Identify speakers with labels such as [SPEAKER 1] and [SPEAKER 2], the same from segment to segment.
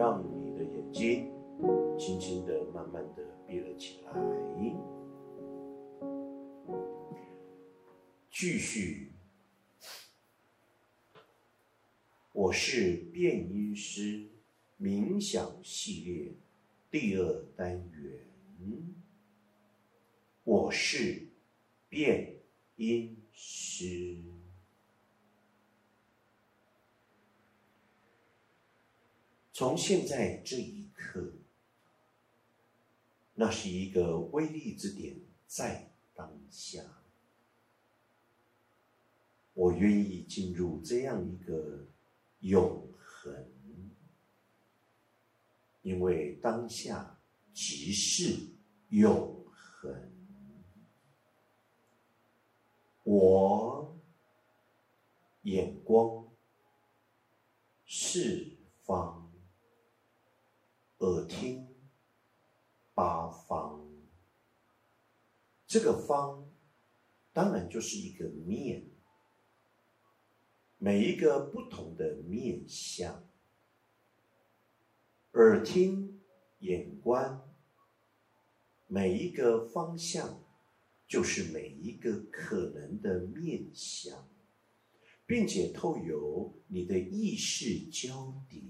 [SPEAKER 1] 让你的眼睛轻轻的、慢慢的闭了起来，继续。我是变音师冥想系列第二单元。我是变音师。从现在这一刻，那是一个威力之点，在当下，我愿意进入这样一个永恒，因为当下即是永恒。我眼光四方。耳听八方，这个方当然就是一个面，每一个不同的面相，耳听眼观，每一个方向就是每一个可能的面相，并且透由你的意识焦点。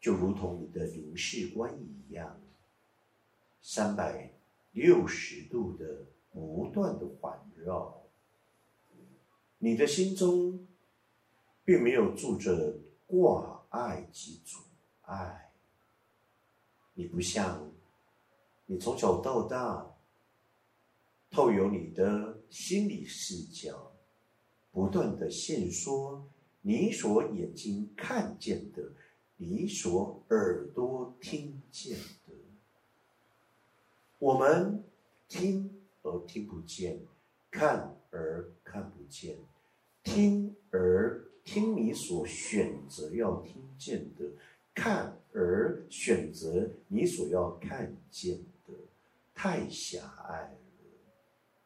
[SPEAKER 1] 就如同你的凝视观一样，三百六十度的不断的环绕，你的心中并没有住着挂碍及阻碍。你不像你从小到大，透由你的心理视角，不断的现说你所眼睛看见的。你所耳朵听见，我们听而听不见，看而看不见，听而听你所选择要听见的，看而选择你所要看见的，太狭隘了，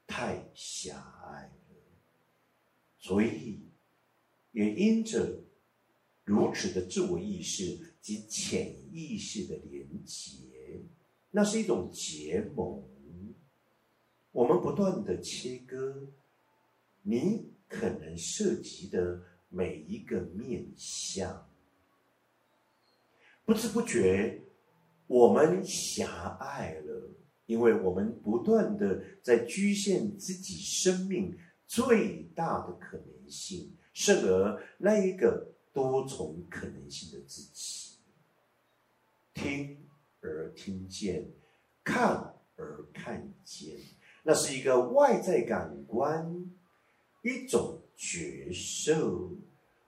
[SPEAKER 1] 太狭隘了，所以也因着。如此的自我意识及潜意识的连结，那是一种结盟。我们不断的切割你可能涉及的每一个面相，不知不觉我们狭隘了，因为我们不断的在局限自己生命最大的可能性，甚而那一个。多重可能性的自己，听而听见，看而看见，那是一个外在感官，一种觉受；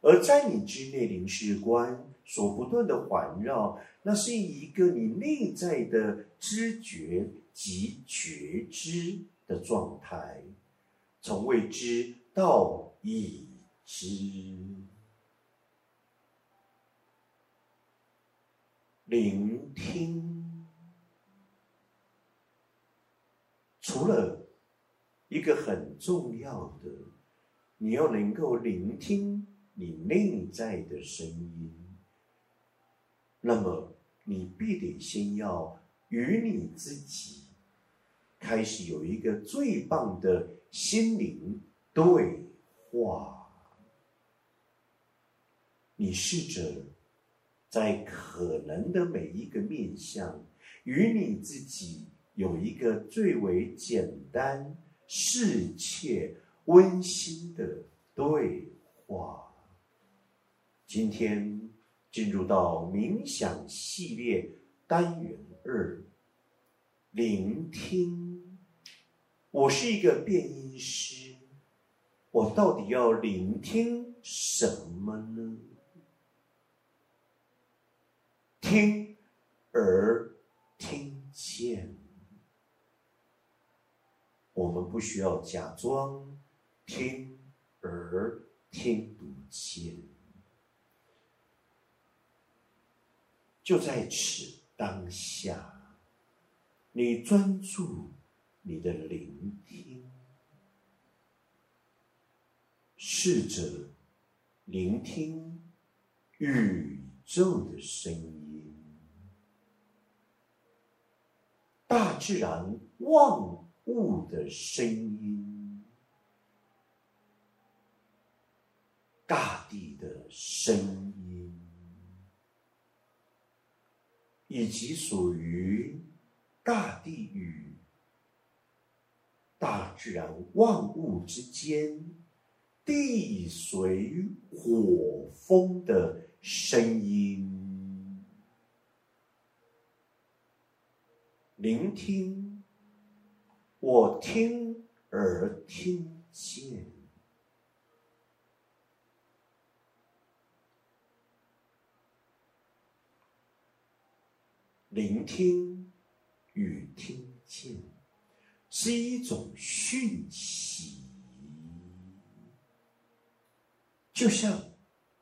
[SPEAKER 1] 而在你之内灵视观所不断的环绕，那是一个你内在的知觉及觉知的状态，从未知到已知。聆听，除了一个很重要的，你要能够聆听你内在的声音，那么你必得先要与你自己开始有一个最棒的心灵对话。你试着。在可能的每一个面相，与你自己有一个最为简单、适切、温馨的对话。今天进入到冥想系列单元二，聆听。我是一个变音师，我到底要聆听什么呢？听而听见，我们不需要假装听而听不见。就在此当下，你专注你的聆听，试着聆听宇宙的声音，大自然万物的声音，大地的声音，以及属于大地与大自然万物之间。地水火风的声音，聆听，我听而听见，聆听与听见是一种讯息。就像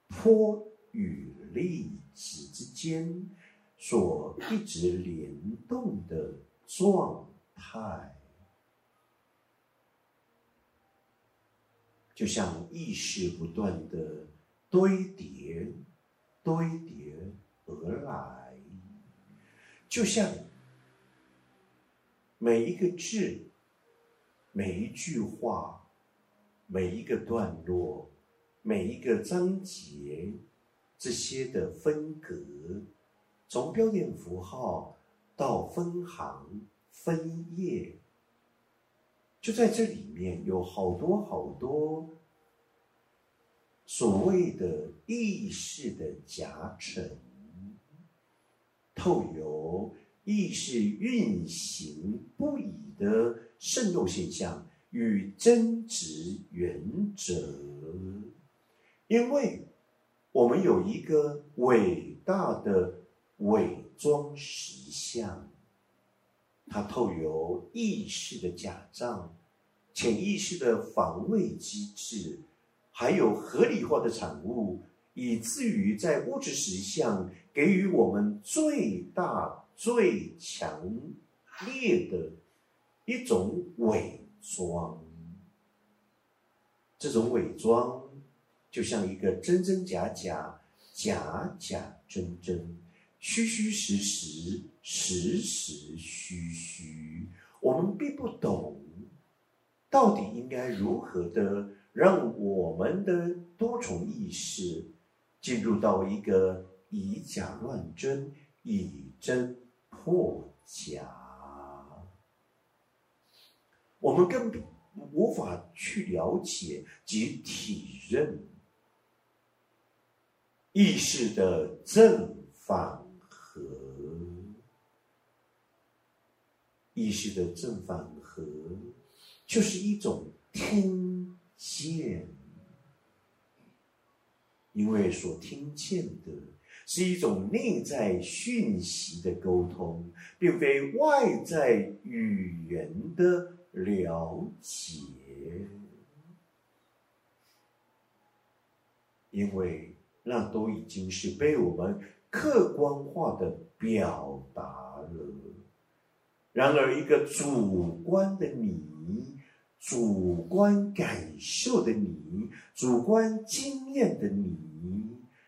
[SPEAKER 1] 波与粒子之间所一直联动的状态，就像意识不断的堆叠、堆叠而来，就像每一个字、每一句话、每一个段落。每一个章节，这些的分隔，从标点符号到分行、分页，就在这里面有好多好多所谓的意识的夹层，透由意识运行不已的渗透现象与真值原则。因为我们有一个伟大的伪装实相，它透由意识的假象、潜意识的防卫机制，还有合理化的产物，以至于在物质实相给予我们最大、最强烈的一种伪装。这种伪装。就像一个真真假假、假假真真、虚虚实实、实实虚虚，我们并不懂，到底应该如何的让我们的多重意识进入到一个以假乱真、以真破假，我们根本无法去了解及体认。意识的正反合，意识的正反合，就是一种听见，因为所听见的是一种内在讯息的沟通，并非外在语言的了解，因为。那都已经是被我们客观化的表达了。然而，一个主观的你、主观感受的你、主观经验的你，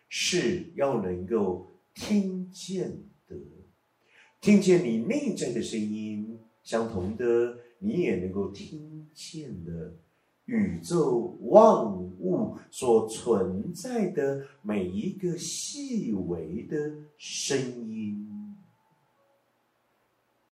[SPEAKER 1] 是要能够听见的，听见你内在的声音，相同的，你也能够听见的。宇宙万物所存在的每一个细微的声音。